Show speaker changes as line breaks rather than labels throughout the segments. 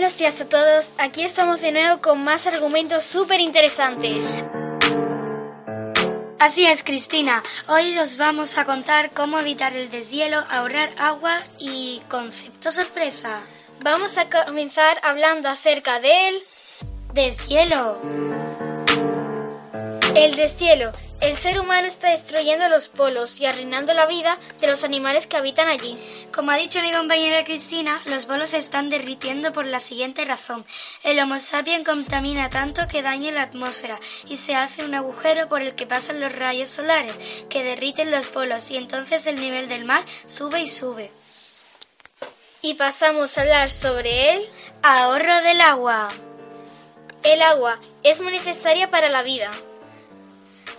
gracias a todos. Aquí estamos de nuevo con más argumentos súper interesantes.
Así es, Cristina. Hoy os vamos a contar cómo evitar el deshielo, ahorrar agua y concepto sorpresa.
Vamos a comenzar hablando acerca del
deshielo.
El deshielo. El ser humano está destruyendo los polos y arruinando la vida de los animales que habitan allí.
Como ha dicho mi compañera Cristina, los polos se están derritiendo por la siguiente razón. El Homo sapiens contamina tanto que daña la atmósfera y se hace un agujero por el que pasan los rayos solares que derriten los polos y entonces el nivel del mar sube y sube.
Y pasamos a hablar sobre el
ahorro del agua.
El agua es muy necesaria para la vida.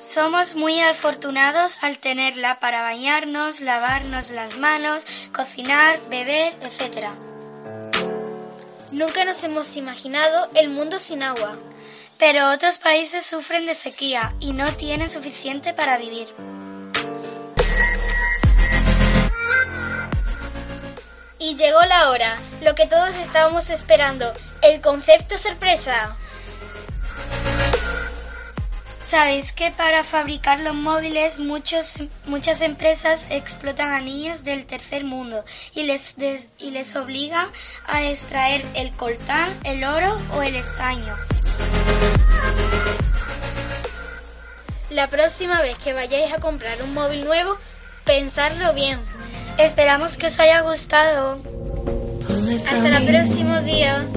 Somos muy afortunados al tenerla para bañarnos, lavarnos las manos, cocinar, beber, etc.
Nunca nos hemos imaginado el mundo sin agua.
Pero otros países sufren de sequía y no tienen suficiente para vivir.
Y llegó la hora, lo que todos estábamos esperando, el concepto sorpresa.
¿Sabéis que para fabricar los móviles muchos, muchas empresas explotan a niños del tercer mundo y les, y les obligan a extraer el coltán, el oro o el estaño?
La próxima vez que vayáis a comprar un móvil nuevo, pensarlo bien.
Esperamos que os haya gustado.
Hasta el próximo día.